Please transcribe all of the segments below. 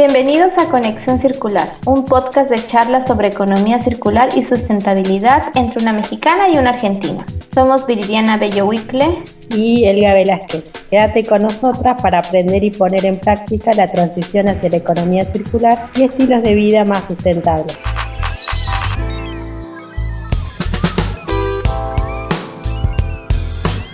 Bienvenidos a Conexión Circular, un podcast de charlas sobre economía circular y sustentabilidad entre una mexicana y una argentina. Somos Viridiana Bello y Elga Velázquez. Quédate con nosotras para aprender y poner en práctica la transición hacia la economía circular y estilos de vida más sustentables.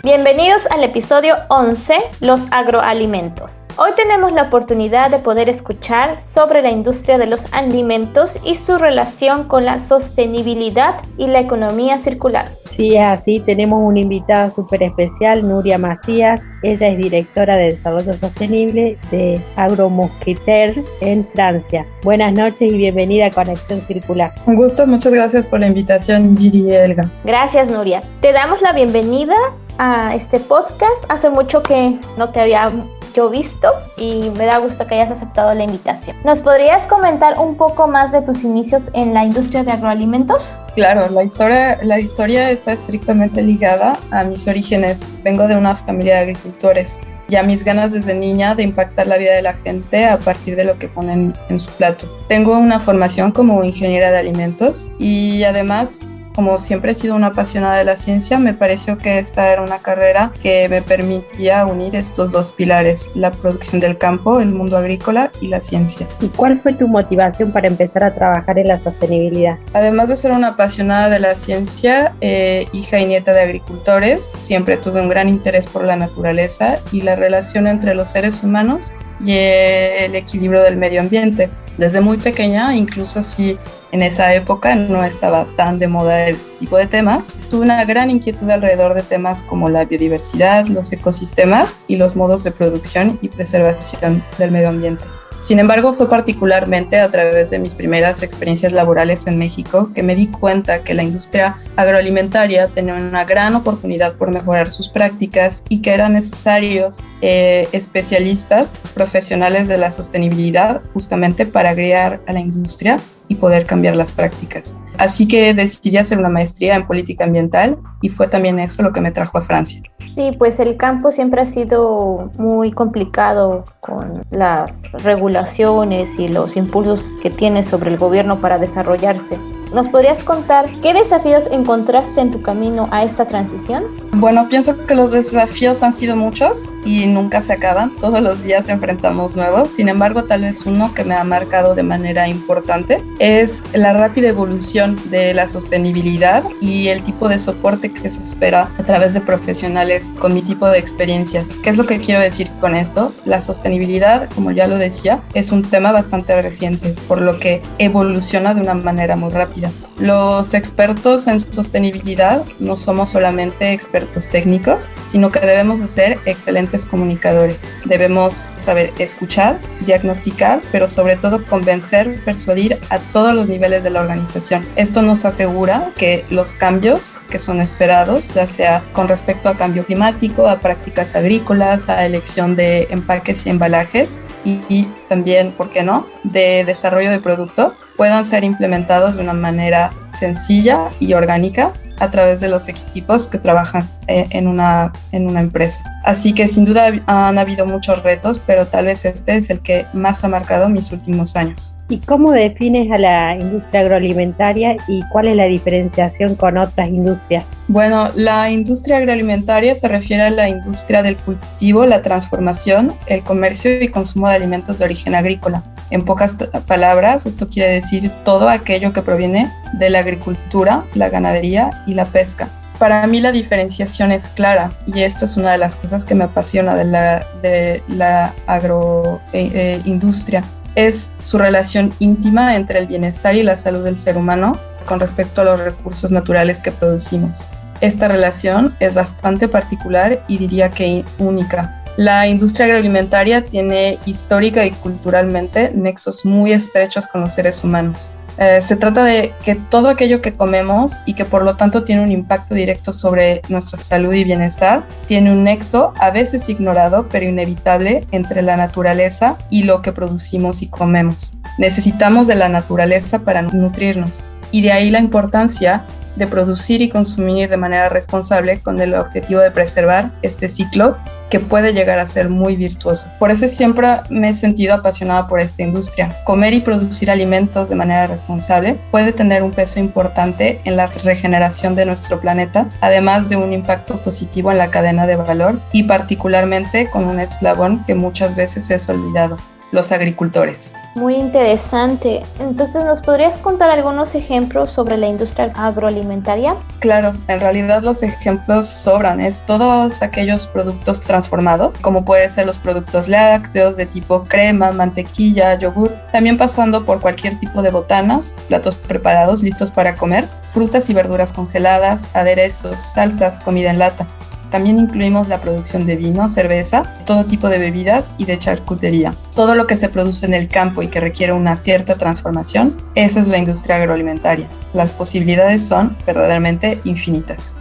Bienvenidos al episodio 11, los agroalimentos. Hoy tenemos la oportunidad de poder escuchar sobre la industria de los alimentos y su relación con la sostenibilidad y la economía circular. Sí, así. Tenemos una invitada súper especial, Nuria Macías. Ella es directora de Desarrollo Sostenible de Agromosqueter en Francia. Buenas noches y bienvenida a Conexión Circular. Un gusto, muchas gracias por la invitación, Viri y Elga. Gracias, Nuria. Te damos la bienvenida a este podcast. Hace mucho que no te había yo visto y me da gusto que hayas aceptado la invitación. ¿Nos podrías comentar un poco más de tus inicios en la industria de agroalimentos? Claro, la historia, la historia está estrictamente ligada a mis orígenes. Vengo de una familia de agricultores y a mis ganas desde niña de impactar la vida de la gente a partir de lo que ponen en su plato. Tengo una formación como ingeniera de alimentos y además como siempre he sido una apasionada de la ciencia, me pareció que esta era una carrera que me permitía unir estos dos pilares, la producción del campo, el mundo agrícola y la ciencia. ¿Y cuál fue tu motivación para empezar a trabajar en la sostenibilidad? Además de ser una apasionada de la ciencia, eh, hija y nieta de agricultores, siempre tuve un gran interés por la naturaleza y la relación entre los seres humanos y el equilibrio del medio ambiente. Desde muy pequeña, incluso si en esa época no estaba tan de moda este tipo de temas. Tuve una gran inquietud alrededor de temas como la biodiversidad, los ecosistemas y los modos de producción y preservación del medio ambiente. Sin embargo, fue particularmente a través de mis primeras experiencias laborales en México que me di cuenta que la industria agroalimentaria tenía una gran oportunidad por mejorar sus prácticas y que eran necesarios eh, especialistas profesionales de la sostenibilidad justamente para guiar a la industria y poder cambiar las prácticas. Así que decidí hacer una maestría en política ambiental y fue también eso lo que me trajo a Francia. Sí, pues el campo siempre ha sido muy complicado con las regulaciones y los impulsos que tiene sobre el gobierno para desarrollarse. ¿Nos podrías contar qué desafíos encontraste en tu camino a esta transición? Bueno, pienso que los desafíos han sido muchos y nunca se acaban. Todos los días enfrentamos nuevos. Sin embargo, tal vez uno que me ha marcado de manera importante es la rápida evolución de la sostenibilidad y el tipo de soporte que se espera a través de profesionales con mi tipo de experiencia. ¿Qué es lo que quiero decir con esto? La sostenibilidad, como ya lo decía, es un tema bastante reciente, por lo que evoluciona de una manera muy rápida. Los expertos en sostenibilidad no somos solamente expertos técnicos, sino que debemos de ser excelentes comunicadores. Debemos saber escuchar, diagnosticar, pero sobre todo convencer, persuadir a todos los niveles de la organización. Esto nos asegura que los cambios que son esperados, ya sea con respecto a cambio climático, a prácticas agrícolas, a elección de empaques y embalajes y, y también, ¿por qué no?, de desarrollo de producto, puedan ser implementados de una manera sencilla y orgánica a través de los equipos que trabajan eh, en una, en una empresa. Así que sin duda han habido muchos retos, pero tal vez este es el que más ha marcado mis últimos años. ¿Y cómo defines a la industria agroalimentaria y cuál es la diferenciación con otras industrias? Bueno, la industria agroalimentaria se refiere a la industria del cultivo, la transformación, el comercio y consumo de alimentos de origen agrícola. En pocas palabras, esto quiere decir todo aquello que proviene de la agricultura, la ganadería y la pesca. Para mí la diferenciación es clara y esto es una de las cosas que me apasiona de la, de la agroindustria. Eh, eh, es su relación íntima entre el bienestar y la salud del ser humano con respecto a los recursos naturales que producimos. Esta relación es bastante particular y diría que única. La industria agroalimentaria tiene histórica y culturalmente nexos muy estrechos con los seres humanos. Eh, se trata de que todo aquello que comemos y que por lo tanto tiene un impacto directo sobre nuestra salud y bienestar, tiene un nexo a veces ignorado pero inevitable entre la naturaleza y lo que producimos y comemos. Necesitamos de la naturaleza para nutrirnos y de ahí la importancia de producir y consumir de manera responsable con el objetivo de preservar este ciclo que puede llegar a ser muy virtuoso. Por eso siempre me he sentido apasionada por esta industria. Comer y producir alimentos de manera responsable puede tener un peso importante en la regeneración de nuestro planeta, además de un impacto positivo en la cadena de valor y particularmente con un eslabón que muchas veces es olvidado, los agricultores. Muy interesante. Entonces, ¿nos podrías contar algunos ejemplos sobre la industria agroalimentaria? Claro, en realidad los ejemplos sobran. Es todos aquellos productos transformados, como pueden ser los productos lácteos de tipo crema, mantequilla, yogur, también pasando por cualquier tipo de botanas, platos preparados listos para comer, frutas y verduras congeladas, aderezos, salsas, comida en lata. También incluimos la producción de vino, cerveza, todo tipo de bebidas y de charcutería. Todo lo que se produce en el campo y que requiere una cierta transformación, esa es la industria agroalimentaria. Las posibilidades son verdaderamente infinitas.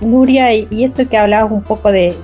Nuria, y esto que hablabas un poco de,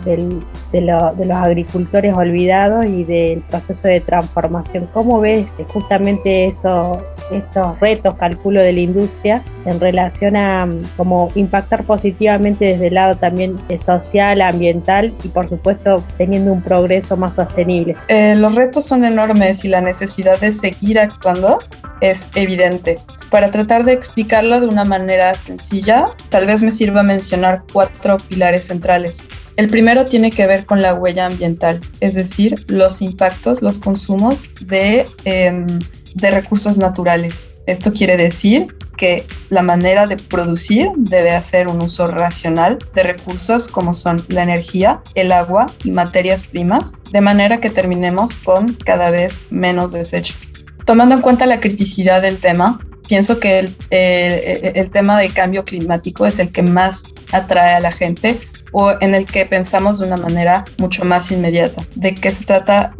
los agricultores olvidados y del proceso de transformación, ¿cómo ves justamente eso, estos retos, calculo, de la industria en relación a mm, cómo impactar positivamente desde el lado también eh, social, ambiental y por supuesto teniendo un progreso más sostenible? Eh, los retos son enormes y la necesidad de seguir actuando es evidente. Para tratar de explicarlo de una manera sencilla, tal vez me sirva mencionar cuatro pilares centrales. El primero tiene que ver con la huella ambiental, es decir, los impactos, los consumos de, em, de recursos naturales. Esto quiere decir que la manera de producir debe hacer un uso racional de recursos como son la energía, el agua y materias primas, de manera que terminemos con cada vez menos desechos. Tomando en cuenta la criticidad del tema, pienso que el, tema de cambio climático es el que más atrae a la gente o en el que pensamos de una manera mucho más inmediata. ¿De qué se trata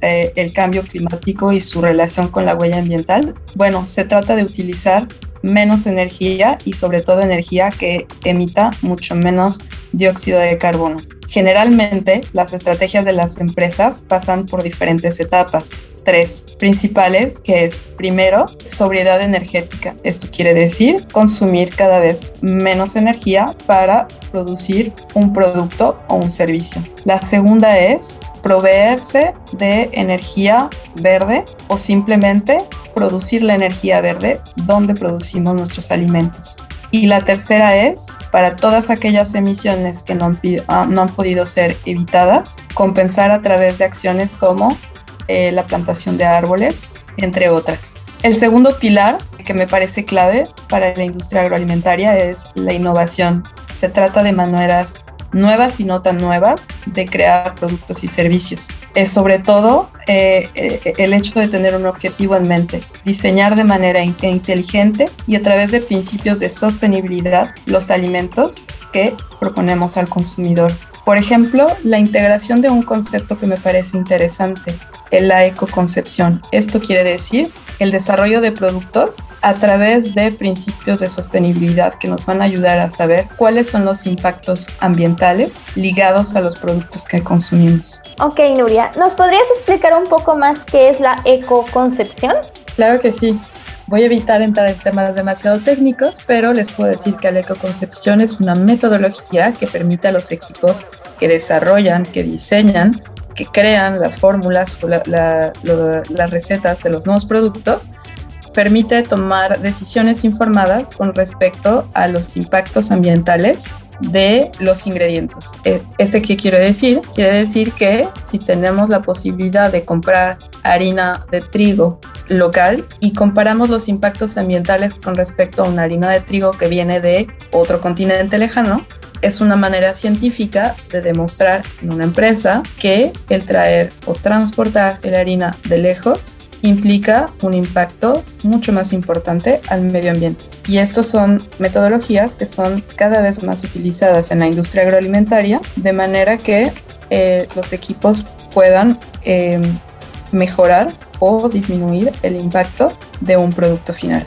eh, el cambio climático y su relación con la huella ambiental? Bueno, se trata de utilizar menos energía y sobre todo energía que emita mucho menos dióxido de carbono. Generalmente, las estrategias de las empresas pasan por diferentes etapas tres principales, que es primero, sobriedad energética. Esto quiere decir consumir cada vez menos energía para producir un producto o un servicio. La segunda es proveerse de energía verde o simplemente producir la energía verde donde producimos nuestros alimentos. Y la tercera es, para todas aquellas emisiones que no han, ah, no han, podido ser evitadas, compensar a través de acciones como eh, la plantación de árboles, entre otras. El segundo pilar que me parece clave para la industria agroalimentaria es la innovación. Se trata de maneras nuevas y no tan nuevas de crear productos y servicios. Es sobre todo eh, eh, el hecho de tener un objetivo en mente, diseñar de manera inteligente y a través de principios de sostenibilidad los alimentos que proponemos al consumidor. Por ejemplo, la integración de un concepto que me parece interesante, la ecoconcepción. Esto quiere decir el desarrollo de productos a través de principios de sostenibilidad que nos van a ayudar a saber cuáles son los impactos ambientales ligados a los productos que consumimos. Ok, Nuria, ¿nos podrías explicar un poco más qué es la ecoconcepción? Claro que sí. Voy a evitar entrar en temas demasiado técnicos, pero les puedo decir que la ecoconcepción es una metodología que permite a los equipos que desarrollan, que diseñan, que crean las fórmulas o las recetas de los nuevos productos, permite tomar decisiones informadas con respecto a los impactos ambientales de los ingredientes. Eh, ¿Este qué quiere decir? Quiere decir que si tenemos la posibilidad de comprar harina de trigo local y comparamos los impactos ambientales con respecto a una harina de trigo que viene de otro continente lejano, es una manera científica de demostrar en una empresa que el traer o transportar la harina de lejos implica un impacto mucho más importante al medio ambiente. Y estas son metodologías que son cada vez más utilizadas en la industria agroalimentaria, de manera que eh, los equipos puedan em, mejorar o disminuir el impacto de un producto final.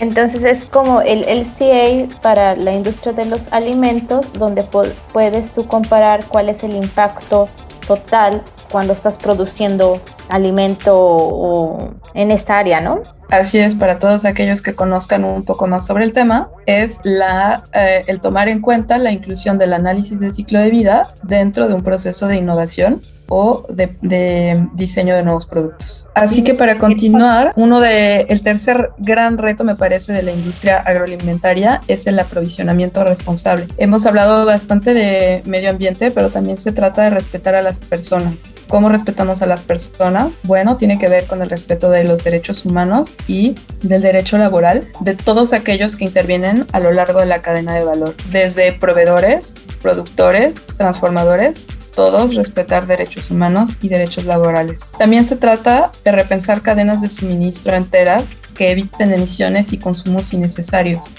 Entonces es como el LCA para la industria de los alimentos, donde puedes tú comparar cuál es el impacto total cuando estás produciendo alimento o en esta área, ¿no? Así es, para todos aquellos que conozcan un poco más sobre el tema, es la, eh, el tomar en cuenta la inclusión del análisis de ciclo de vida dentro de un proceso de innovación o de, diseño de nuevos productos. Así que para continuar, uno de el tercer gran reto me parece de la industria agroalimentaria es el aprovisionamiento responsable. Hemos hablado bastante de medio ambiente, pero también se trata de respetar a las personas. ¿Cómo respetamos a las personas? Bueno, tiene que ver con el respeto de los derechos humanos y del derecho laboral de todos aquellos que intervienen a lo largo de la cadena de valor, desde proveedores, productores, transformadores, todos respetar derechos humanos y derechos laborales. También se trata de repensar cadenas de suministro enteras que eviten emisiones y consumos innecesarios.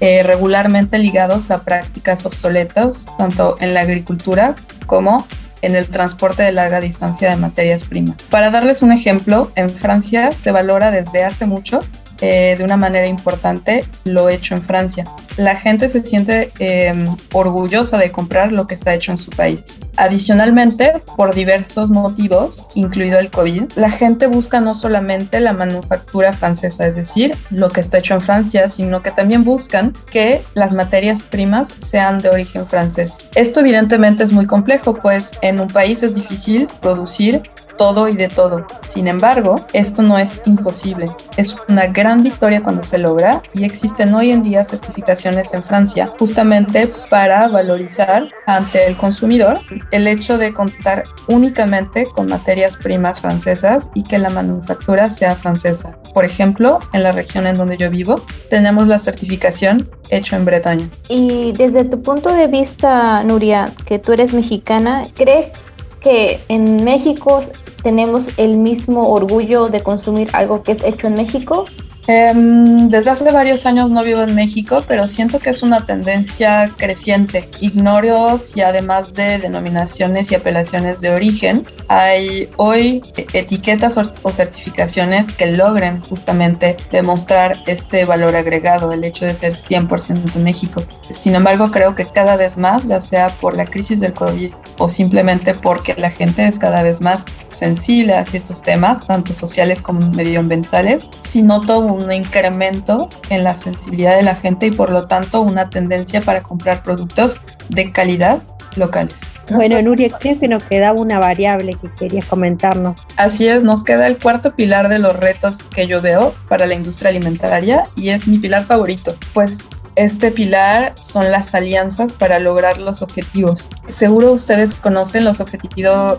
Eh, regularmente ligados a prácticas obsoletas, tanto en la agricultura como en el transporte de larga distancia de materias primas. Para darles un ejemplo, en Francia se valora desde hace mucho eh, de una manera importante lo hecho en Francia. La gente se siente em, orgullosa de comprar lo que está hecho en su país. Adicionalmente, por diversos motivos, incluido el COVID, la gente busca no solamente la manufactura francesa, es decir, lo que está hecho en Francia, sino que también buscan que las materias primas sean de origen francés. Esto evidentemente es muy complejo, pues en un país es difícil producir todo y de todo. Sin embargo, esto no es imposible. Es una gran victoria cuando se logra y existen hoy en día certificaciones en Francia justamente para valorizar ante el consumidor el hecho de contar únicamente con materias primas francesas y que la manufactura sea francesa. Por ejemplo, en la región en donde yo vivo, tenemos la certificación hecho en Bretaña. Y desde tu punto de vista, Nuria, que tú eres mexicana, ¿crees que en México tenemos el mismo orgullo de consumir algo que es hecho en México Em, desde hace varios años no vivo en México, pero siento que es una tendencia creciente. Ignoro si además de denominaciones y apelaciones de origen, hay hoy etiquetas o certificaciones que logren justamente demostrar este valor agregado, el hecho de ser 100% en México. Sin embargo, creo que cada vez más, ya sea por la crisis del COVID o simplemente porque la gente es cada vez más sensible hacia estos temas, tanto sociales como medioambientales, si noto un incremento en la sensibilidad de la gente y por lo tanto una tendencia para comprar productos de calidad locales. Bueno, Nuria, creo que nos quedaba una variable que querías comentarnos. Así es, nos queda el cuarto pilar de los retos que yo veo para la industria alimentaria y es mi pilar favorito, pues este pilar son las alianzas para lograr los objetivos. Seguro ustedes conocen los,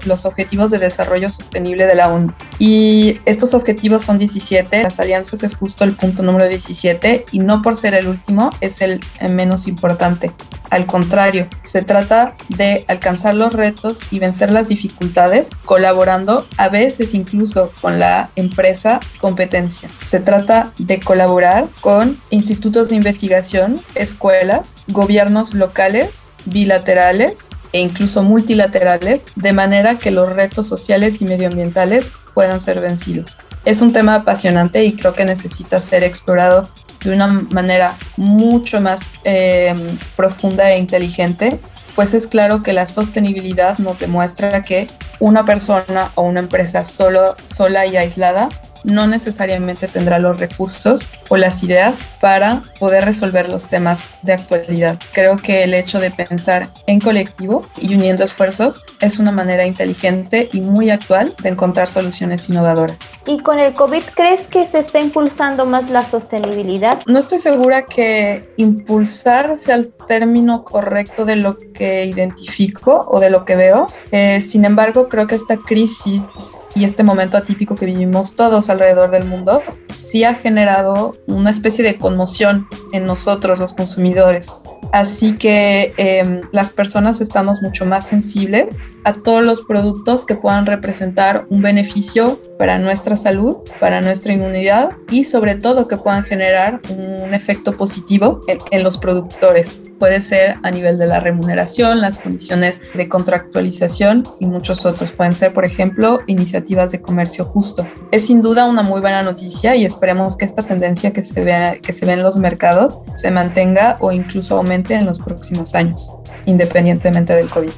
los objetivos de desarrollo sostenible de la ONU. Y estos objetivos son 17. Las alianzas es justo el punto número 17 y no por ser el último es el menos importante. Al contrario, se trata de alcanzar los retos y vencer las dificultades colaborando a veces incluso con la empresa competencia. Se trata de colaborar con institutos de investigación, escuelas, gobiernos locales, bilaterales e incluso multilaterales, de manera que los retos sociales y medioambientales puedan ser vencidos. Es un tema apasionante y creo que necesita ser explorado de una manera mucho más em, profunda e inteligente, pues es claro que la sostenibilidad nos demuestra que una persona o una empresa solo, sola y aislada no necesariamente tendrá los recursos o las ideas para poder resolver los temas de actualidad. Creo que el hecho de pensar en colectivo y uniendo esfuerzos es una manera inteligente y muy actual de encontrar soluciones innovadoras. ¿Y con el COVID crees que se está impulsando más la sostenibilidad? No estoy segura que impulsar sea el término correcto de lo que identifico o de lo que veo. Eh, sin embargo, creo que esta crisis y este momento atípico que vivimos todos alrededor del mundo sí ha generado una especie de conmoción en nosotros los consumidores. Así que em, las personas estamos mucho más sensibles a todos los productos que puedan representar un beneficio para nuestra salud, para nuestra inmunidad y sobre todo que puedan generar un efecto positivo en, los productores. Puede ser a nivel de la remuneración, las condiciones de contractualización y muchos otros. Pueden ser, por ejemplo, iniciativas de comercio justo. Es sin duda una muy buena noticia y esperemos que esta tendencia que se ve, que se ve en los mercados se mantenga o incluso aumente en los próximos años, independientemente del COVID.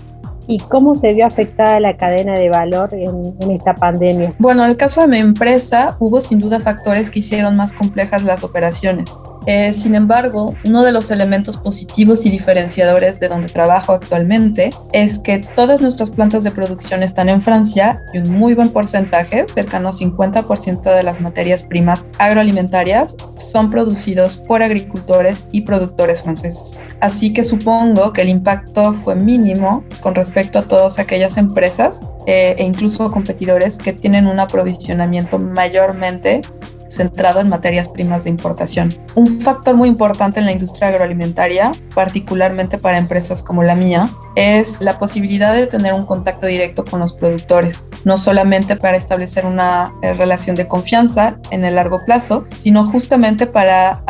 ¿Y cómo se vio afectada la cadena de valor en, en, esta pandemia? Bueno, en el caso de mi empresa hubo sin duda factores que hicieron más complejas las operaciones. Eh, sin embargo, uno de los elementos positivos y diferenciadores de donde trabajo actualmente es que todas nuestras plantas de producción están en Francia y un muy buen porcentaje, cercano al 50% de las materias primas agroalimentarias, son producidos por agricultores y productores franceses. Así que supongo que el impacto fue mínimo con respecto a todas aquellas empresas eh, e incluso competidores que tienen un aprovisionamiento mayormente centrado en materias primas de importación. Un factor muy importante en la industria agroalimentaria, particularmente para empresas como la mía, es la posibilidad de tener un contacto directo con los productores, no solamente para establecer una eh, relación de confianza en el largo plazo, sino justamente para,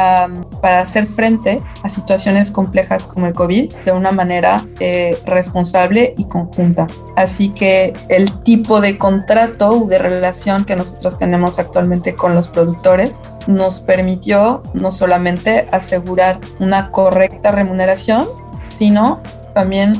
para hacer frente a situaciones complejas como el COVID de una manera eh, responsable y conjunta. Así que el tipo de contrato o de relación que nosotros tenemos actualmente con los productores nos permitió no solamente asegurar una correcta remuneración, sino también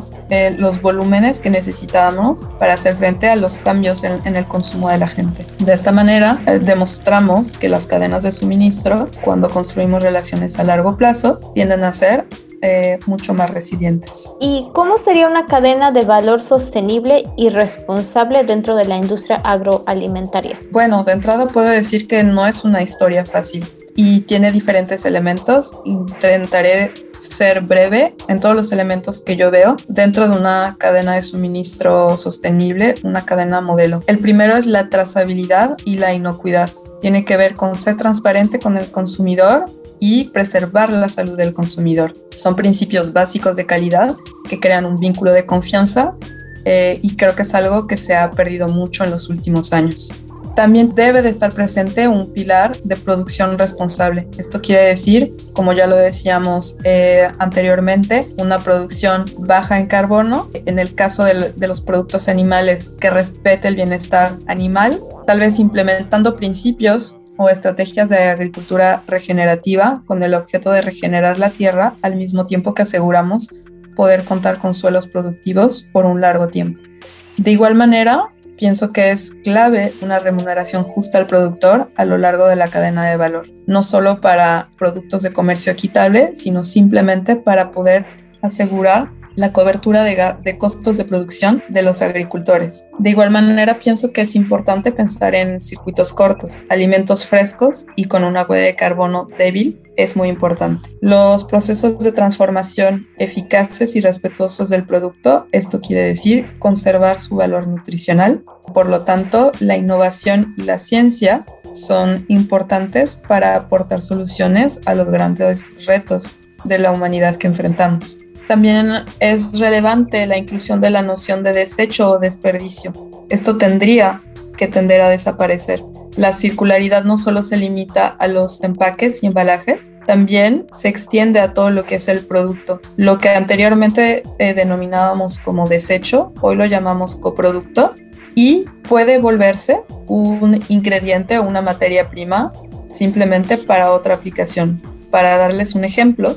los volúmenes que necesitábamos para hacer frente a los cambios en, el consumo de la gente. De esta manera, eh, demostramos que las cadenas de suministro, cuando construimos relaciones a largo plazo, tienden a ser eh, mucho más resilientes. ¿Y cómo sería una cadena de valor sostenible y responsable dentro de la industria agroalimentaria? Bueno, de entrada puedo decir que no es una historia fácil y tiene diferentes elementos. Intentaré ser breve en todos los elementos que yo veo dentro de una cadena de suministro sostenible, una cadena modelo. El primero es la trazabilidad y la inocuidad. Tiene que ver con ser transparente con el consumidor y preservar la salud del consumidor. Son principios básicos de calidad que crean un vínculo de confianza eh, y creo que es algo que se ha perdido mucho en los últimos años. También debe de estar presente un pilar de producción responsable. Esto quiere decir, como ya lo decíamos eh, anteriormente, una producción baja en carbono. En el caso de, de los productos animales, que respete el bienestar animal, tal vez implementando principios o estrategias de agricultura regenerativa con el objeto de regenerar la tierra al mismo tiempo que aseguramos poder contar con suelos productivos por un largo tiempo. De igual manera, pienso que es clave una remuneración justa al productor a lo largo de la cadena de valor, no solo para productos de comercio equitable, sino simplemente para poder asegurar la cobertura de, costos de producción de los agricultores. De igual manera, pienso que es importante pensar en circuitos cortos, alimentos frescos y con una huella de carbono débil es muy importante. Los procesos de transformación eficaces y respetuosos del producto, esto quiere decir conservar su valor nutricional. Por lo tanto, la innovación y la ciencia son importantes para aportar soluciones a los grandes retos de la humanidad que enfrentamos. También es relevante la inclusión de la noción de desecho o desperdicio. Esto tendría que tender a desaparecer. La circularidad no solo se limita a los empaques y embalajes, también se extiende a todo lo que es el producto. Lo que anteriormente eh, denominábamos como desecho, hoy lo llamamos coproducto y puede volverse un ingrediente o una materia prima simplemente para otra aplicación. Para darles un ejemplo,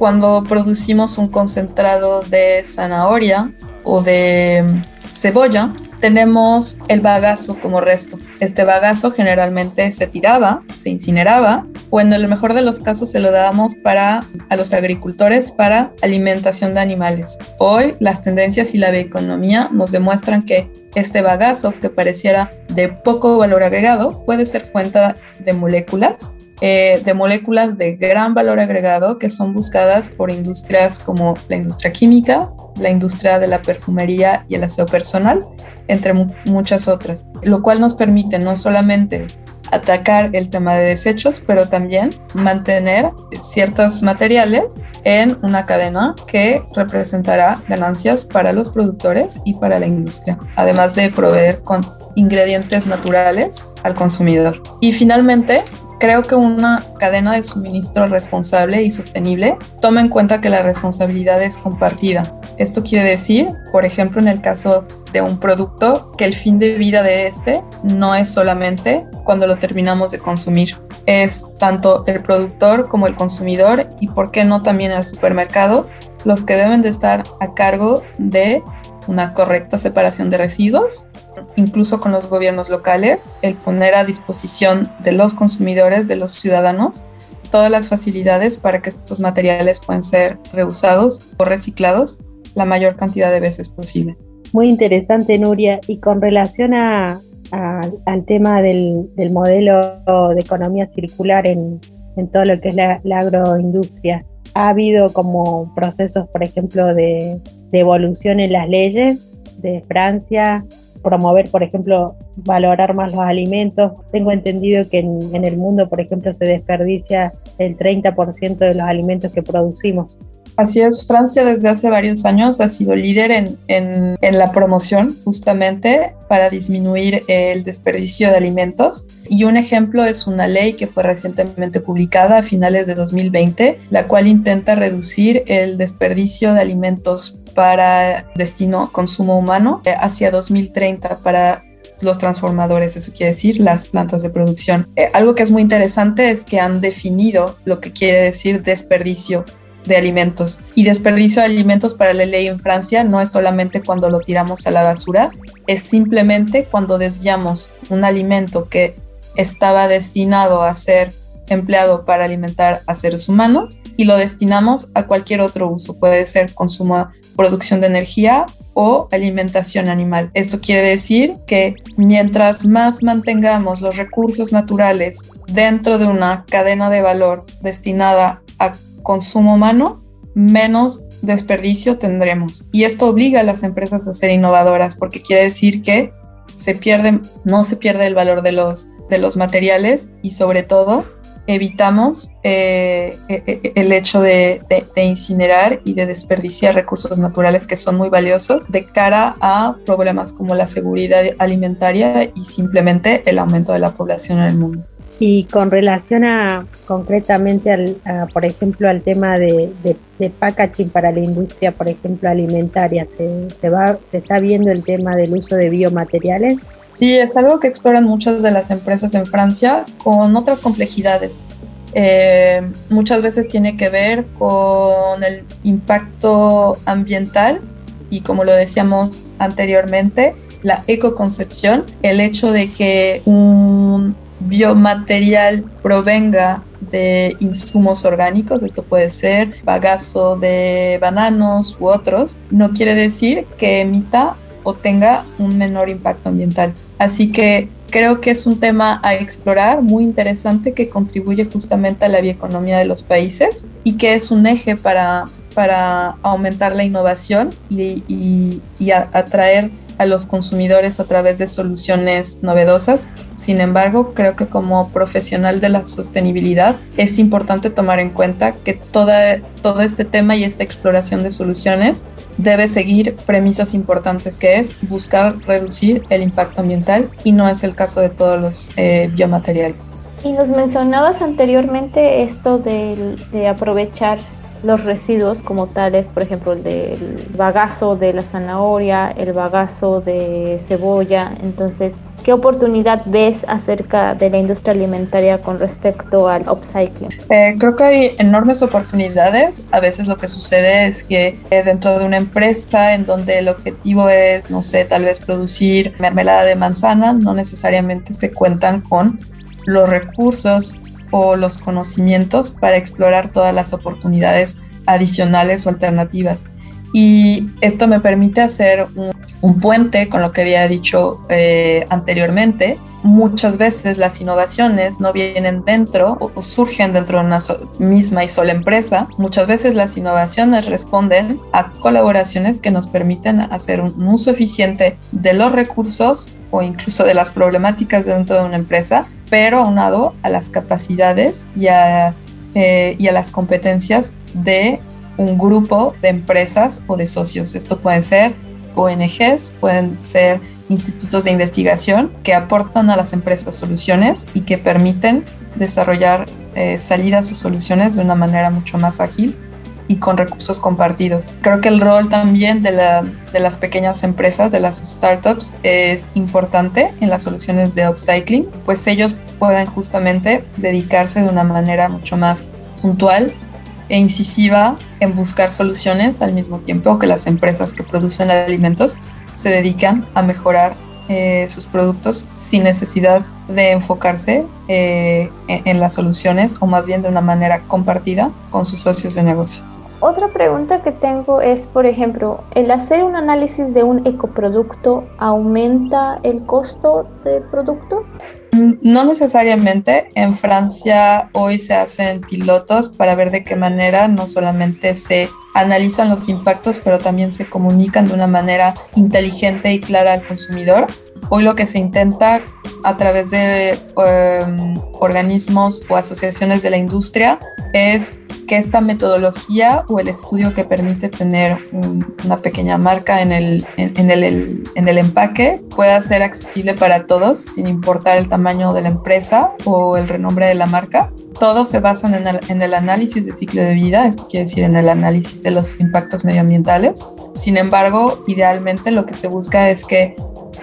cuando producimos un concentrado de zanahoria o de cebolla, tenemos el bagazo como resto. Este bagazo generalmente se tiraba, se incineraba o en el mejor de los casos se lo dábamos para a los agricultores para alimentación de animales. Hoy las tendencias y la economía nos demuestran que este bagazo que pareciera de poco valor agregado puede ser fuente de moléculas eh, de moléculas de gran valor agregado que son buscadas por industrias como la industria química, la industria de la perfumería y el aseo personal, entre muchas otras, lo cual nos permite no solamente atacar el tema de desechos, pero también mantener ciertos materiales en una cadena que representará ganancias para los productores y para la industria, además de proveer con ingredientes naturales al consumidor. Y finalmente, Creo que una cadena de suministro responsable y sostenible toma en cuenta que la responsabilidad es compartida. Esto quiere decir, por ejemplo, en el caso de un producto, que el fin de vida de este no es solamente cuando lo terminamos de consumir. Es tanto el productor como el consumidor y, por qué no, también el supermercado los que deben de estar a cargo de una correcta separación de residuos, incluso con los gobiernos locales, el poner a disposición de los consumidores, de los ciudadanos, todas las facilidades para que estos materiales puedan ser reusados o reciclados la mayor cantidad de veces posible. Muy interesante, Nuria. Y con relación al tema del, modelo de economía circular en, todo lo que es la, agroindustria, ¿ha habido como procesos, por ejemplo, de, evolución en las leyes de Francia? promover, por ejemplo, valorar más los alimentos. Tengo entendido que en, el mundo, por ejemplo, se desperdicia el 30% de los alimentos que producimos. Así es, Francia desde hace varios años ha sido líder en, la promoción justamente para disminuir el desperdicio de alimentos. Y un ejemplo es una ley que fue recientemente publicada a finales de 2020, la cual intenta reducir el desperdicio de alimentos para destino consumo humano eh, hacia 2030 para los transformadores, eso quiere decir las plantas de producción. Eh, algo que es muy interesante es que han definido lo que quiere decir desperdicio de alimentos. Y desperdicio de alimentos para la ley en Francia no es solamente cuando lo tiramos a la basura, es simplemente cuando desviamos un alimento que estaba destinado a ser empleado para alimentar a seres humanos y lo destinamos a cualquier otro uso. Puede ser consumo, producción de energía o alimentación animal. Esto quiere decir que mientras más mantengamos los recursos naturales dentro de una cadena de valor destinada a consumo humano, menos desperdicio tendremos. Y esto obliga a las empresas a ser innovadoras porque quiere decir que no se pierde el valor de los, de los materiales y sobre todo evitamos eh, e, e, el hecho de, de, incinerar y de desperdiciar recursos naturales que son muy valiosos de cara a problemas como la seguridad alimentaria y simplemente el aumento de la población en el mundo. Y con relación a concretamente, al, por ejemplo, al tema de, de, packaging para la industria, por ejemplo, alimentaria, ¿se, se, va, ¿se está viendo el tema del uso de biomateriales? Sí, es algo que exploran muchas de las empresas en Francia con otras complejidades. Eh, muchas veces tiene que ver con el impacto ambiental y como lo decíamos anteriormente, la ecoconcepción, el hecho de que un biomaterial provenga de insumos orgánicos, esto puede ser bagazo de bananos u otros, no quiere decir que emita o tenga un menor impacto ambiental. Así que creo que es un tema a explorar muy interesante que contribuye justamente a la bioeconomía de los países y que es un eje para, para aumentar la innovación y, y atraer a los consumidores a través de soluciones novedosas. Sin embargo, creo que como profesional de la sostenibilidad es importante tomar en cuenta que toda, todo este tema y esta exploración de soluciones debe seguir premisas importantes que es buscar reducir el impacto ambiental y no es el caso de todos los eh, biomateriales. Y nos mencionabas anteriormente esto de, de aprovechar los residuos como tales, por ejemplo, el del bagazo de la zanahoria, el bagazo de cebolla. Entonces, ¿qué oportunidad ves acerca de la industria alimentaria con respecto al upcycling? Eh, creo que hay enormes oportunidades. A veces lo que sucede es que eh, dentro de una empresa en donde el objetivo es, no sé, tal vez producir mermelada de manzana, no necesariamente se cuentan con los recursos o los conocimientos para explorar todas las oportunidades adicionales o alternativas. Y esto me permite hacer un, puente con lo que había dicho eh, anteriormente. Muchas veces las innovaciones no vienen dentro o, surgen dentro de una misma y sola empresa. Muchas veces las innovaciones responden a colaboraciones que nos permiten hacer un uso eficiente de los recursos o incluso de las problemáticas dentro de una empresa pero aunado a las capacidades y a, eh, y a las competencias de un grupo de empresas o de socios. Esto pueden ser ONGs, pueden ser institutos de investigación que aportan a las empresas soluciones y que permiten desarrollar eh, salidas o soluciones de una manera mucho más ágil y con recursos compartidos. Creo que el rol también de, la, de las pequeñas empresas, de las startups, es importante en las soluciones de upcycling, pues ellos pueden justamente dedicarse de una manera mucho más puntual e incisiva en buscar soluciones al mismo tiempo que las empresas que producen alimentos se dedican a mejorar eh, sus productos sin necesidad de enfocarse eh, en, las soluciones o más bien de una manera compartida con sus socios de negocio. Otra pregunta que tengo es, por ejemplo, ¿el hacer un análisis de un ecoproducto aumenta el costo del producto? Mm, no necesariamente. En Francia hoy se hacen pilotos para ver de qué manera no solamente se analizan los impactos, pero también se comunican de una manera inteligente y clara al consumidor. Hoy lo que se intenta a través de em, organismos o asociaciones de la industria es que esta metodología o el estudio que permite tener una pequeña marca en el, en, el, en el empaque pueda ser accesible para todos sin importar el tamaño de la empresa o el renombre de la marca. Todos se basan en el, en el análisis de ciclo de vida, esto quiere decir en el análisis de los impactos medioambientales. Sin embargo, idealmente lo que se busca es que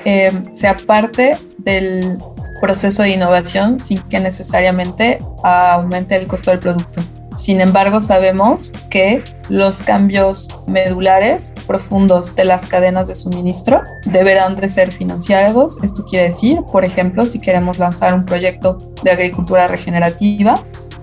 eh, sea parte del proceso de innovación sin que necesariamente aumente el costo del producto. Sin embargo, sabemos que los cambios medulares profundos de las cadenas de suministro deberán de ser financiados. Esto quiere decir, por ejemplo, si queremos lanzar un proyecto de agricultura regenerativa,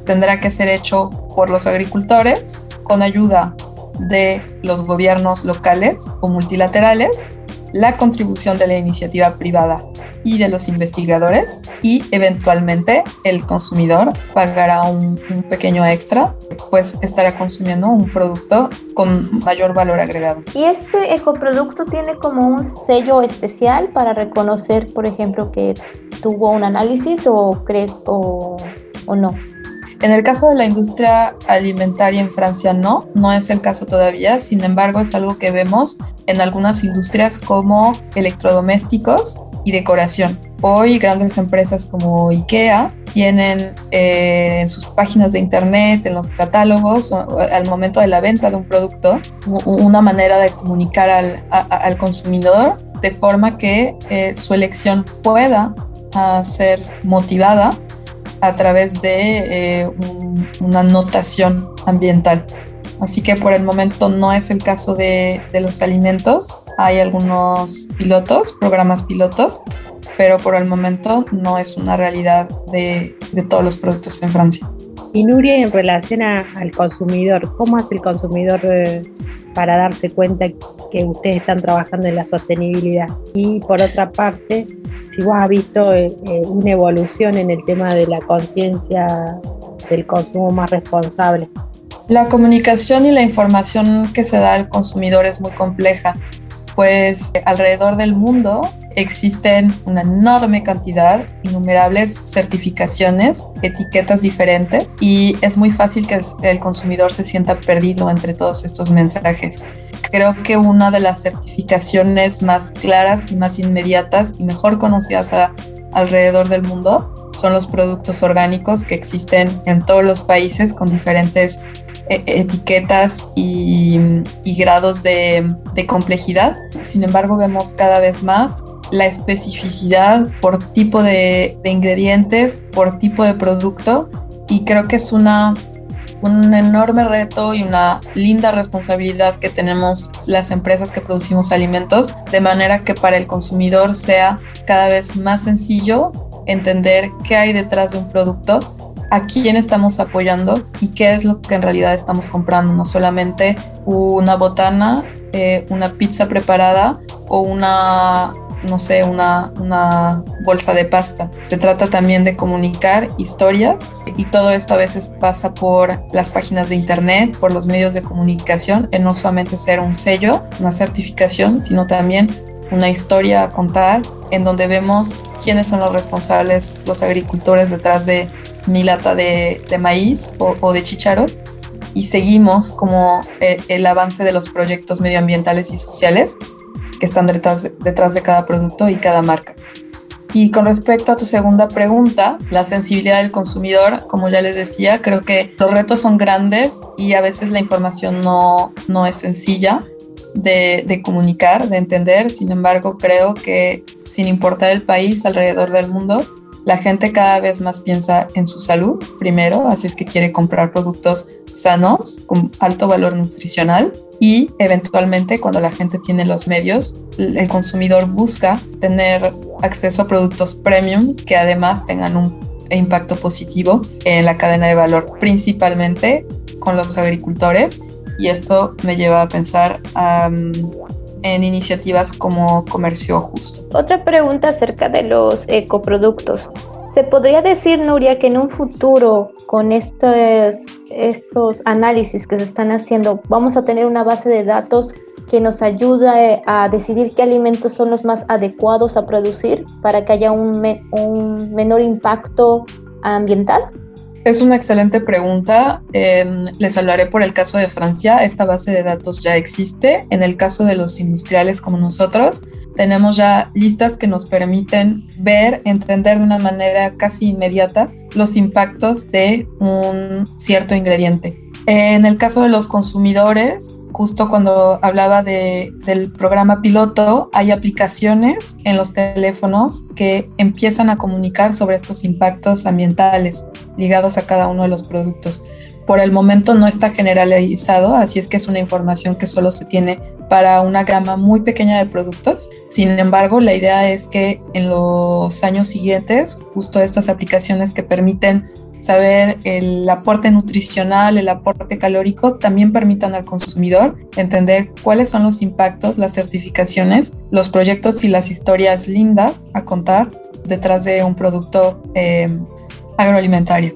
tendrá que ser hecho por los agricultores con ayuda de los gobiernos locales o multilaterales la contribución de la iniciativa privada y de los investigadores y eventualmente el consumidor pagará un, pequeño extra, pues estará consumiendo un producto con mayor valor agregado. ¿Y este ecoproducto tiene como un sello especial para reconocer, por ejemplo, que tuvo un análisis o, o, o no? En el caso de la industria alimentaria en Francia no, no es el caso todavía, sin embargo es algo que vemos en algunas industrias como electrodomésticos y decoración. Hoy grandes empresas como IKEA tienen eh, en sus páginas de internet, en los catálogos, al momento de la venta de un producto, una manera de comunicar al, consumidor de forma que eh, su elección pueda ah, ser motivada a través de eh, una notación ambiental. Así que por el momento no es el caso de, los alimentos. Hay algunos pilotos, programas pilotos, pero por el momento no es una realidad de, todos los productos en Francia. Y Nuria, en relación al consumidor, ¿cómo hace el consumidor eh, para darse cuenta que ustedes están trabajando en la sostenibilidad? Y por otra parte, si vos has visto eh, eh, una evolución en el tema de la conciencia del consumo más responsable. La comunicación y la información que se da al consumidor es muy compleja, pues alrededor del mundo existen una enorme cantidad, innumerables certificaciones, etiquetas diferentes y es muy fácil que el consumidor se sienta perdido entre todos estos mensajes. Creo que una de las certificaciones más claras y más inmediatas y mejor conocidas alrededor del mundo son los productos orgánicos que existen en todos los países con diferentes etiquetas y, grados de, complejidad. Sin embargo, vemos cada vez más la especificidad por tipo de, de ingredientes, por tipo de producto y creo que es una un enorme reto y una linda responsabilidad que tenemos las empresas que producimos alimentos, de manera que para el consumidor sea cada vez más sencillo entender qué hay detrás de un producto, a quién estamos apoyando y qué es lo que en realidad estamos comprando, no solamente una botana, eh, una pizza preparada o una no sé, una, una bolsa de pasta. Se trata también de comunicar historias y todo esto a veces pasa por las páginas de internet, por los medios de comunicación, en no solamente ser un sello, una certificación, sino también una historia a contar en donde vemos quiénes son los responsables, los agricultores detrás de mi lata de, maíz o, de chícharos y seguimos como el, el avance de los proyectos medioambientales y sociales que están detrás, detrás de cada producto y cada marca. Y con respecto a tu segunda pregunta, la sensibilidad del consumidor, como ya les decía, creo que los retos son grandes y a veces la información no, no es sencilla de, de, comunicar, de entender. Sin embargo, creo que sin importar el país alrededor del mundo, la gente cada vez más piensa en su salud primero, así es que quiere comprar productos sanos, con alto valor nutricional y eventualmente cuando la gente tiene los medios, el consumidor busca tener acceso a productos premium que además tengan un impacto positivo en la cadena de valor, principalmente con los agricultores. Y esto me lleva a pensar en iniciativas como comercio justo. Otra pregunta acerca de los ecoproductos. ¿Se podría decir, Nuria, que en un futuro, con estos, estos análisis que se están haciendo, vamos a tener una base de datos que nos ayude a decidir qué alimentos son los más adecuados a producir para que haya un, un menor impacto ambiental? Es una excelente pregunta. Em, les hablaré por el caso de Francia. Esta base de datos ya existe. En el caso de los industriales como nosotros, tenemos ya listas que nos permiten ver, entender de una manera casi inmediata los impactos de un cierto ingrediente. En el caso de los consumidores, justo cuando hablaba del programa piloto, hay aplicaciones en los teléfonos que empiezan a comunicar sobre estos impactos ambientales ligados a cada uno de los productos. Por el momento no está generalizado, así es que es una información que solo se tiene para una gama muy pequeña de productos. Sin embargo, la idea es que en los años siguientes, justo estas aplicaciones que permiten saber el aporte nutricional, el aporte calórico, también permitan al consumidor entender cuáles son los impactos, las certificaciones, los proyectos y las historias lindas a contar detrás de un producto eh, agroalimentario.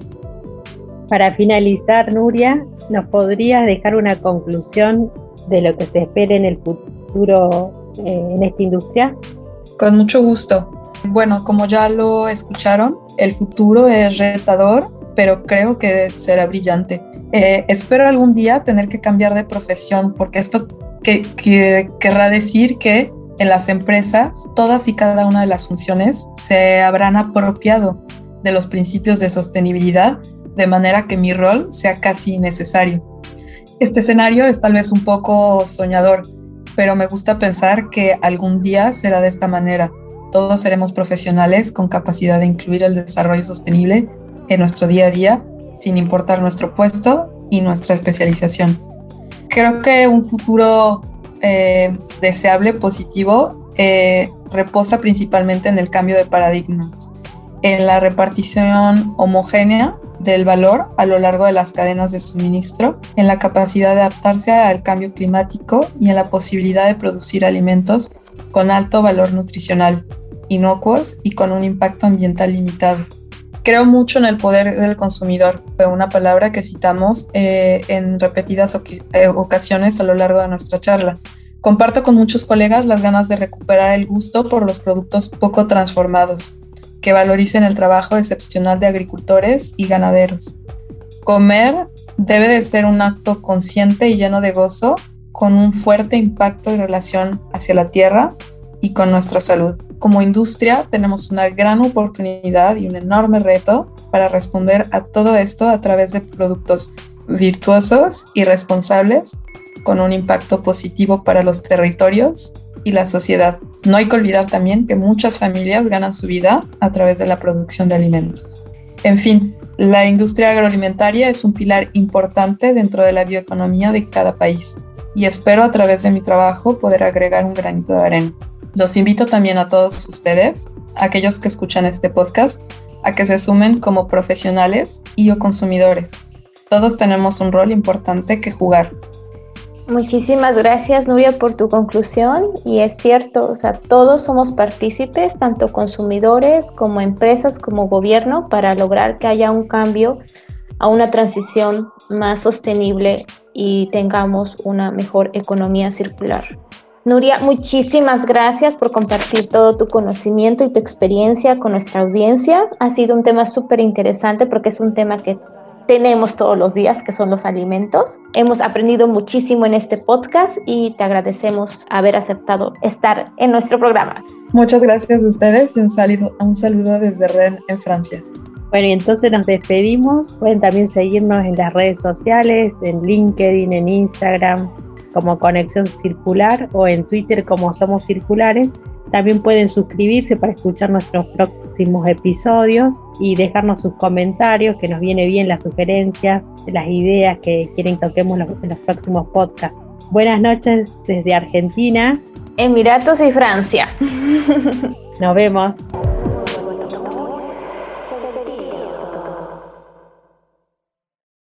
Para finalizar, Nuria, ¿nos podrías dejar una conclusión de lo que se espera en el futuro eh, en esta industria? Con mucho gusto. Bueno, como ya lo escucharon, el futuro es retador, pero creo que será brillante. Eh, espero algún día tener que cambiar de profesión porque esto que, querrá decir que en las empresas todas y cada una de las funciones se habrán apropiado de los principios de sostenibilidad de manera que mi rol sea casi innecesario. Este escenario es tal vez un poco soñador, pero me gusta pensar que algún día será de esta manera. Todos seremos profesionales con capacidad de incluir el desarrollo sostenible en nuestro día a día, sin importar nuestro puesto y nuestra especialización. Creo que un futuro eh, deseable, positivo, eh, reposa principalmente en el cambio de paradigmas, en la repartición homogénea del valor a lo largo de las cadenas de suministro, en la capacidad de adaptarse al cambio climático y en la posibilidad de producir alimentos con alto valor nutricional, inocuos y con un impacto ambiental limitado. Creo mucho en el poder del consumidor. Fue una palabra que citamos eh, en repetidas eh, ocasiones a lo largo de nuestra charla. Comparto con muchos colegas las ganas de recuperar el gusto por los productos poco transformados, que valoricen el trabajo excepcional de agricultores y ganaderos. Comer debe de ser un acto consciente y lleno de gozo, con un fuerte impacto en relación hacia la tierra y con nuestra salud como industria tenemos una gran oportunidad y un enorme reto para responder a todo esto a través de productos virtuosos y responsables con un impacto positivo para los territorios y la sociedad. No hay que olvidar también que muchas familias ganan su vida a través de la producción de alimentos. En fin, la industria agroalimentaria es un pilar importante dentro de la bioeconomía de cada país y espero a través de mi trabajo poder agregar un granito de arena. Los invito también a todos ustedes, aquellos que escuchan este podcast, a que se sumen como profesionales y o consumidores. Todos tenemos un rol importante que jugar. Muchísimas gracias, Nuria, por tu conclusión. Y es cierto, o sea, todos somos partícipes, tanto consumidores como empresas, como gobierno, para lograr que haya un cambio a una transición más sostenible y tengamos una mejor economía circular. Nuria, muchísimas gracias por compartir todo tu conocimiento y tu experiencia con nuestra audiencia. Ha sido un tema súper interesante porque es un tema que tenemos todos los días, que son los alimentos. Hemos aprendido muchísimo en este podcast y te agradecemos haber aceptado estar en nuestro programa. Muchas gracias a ustedes y un saludo, un saludo desde Rennes, en Francia. Bueno, y entonces nos despedimos. Pueden también seguirnos en las redes sociales, en LinkedIn, en Instagram, como Conexión Circular o en Twitter como Somos Circulares. También pueden suscribirse para escuchar nuestros próximos episodios y dejarnos sus comentarios, que nos viene bien las sugerencias, las ideas que quieren que toquemos en los próximos podcasts. Buenas noches desde Argentina. Emiratos y Francia. Nos vemos.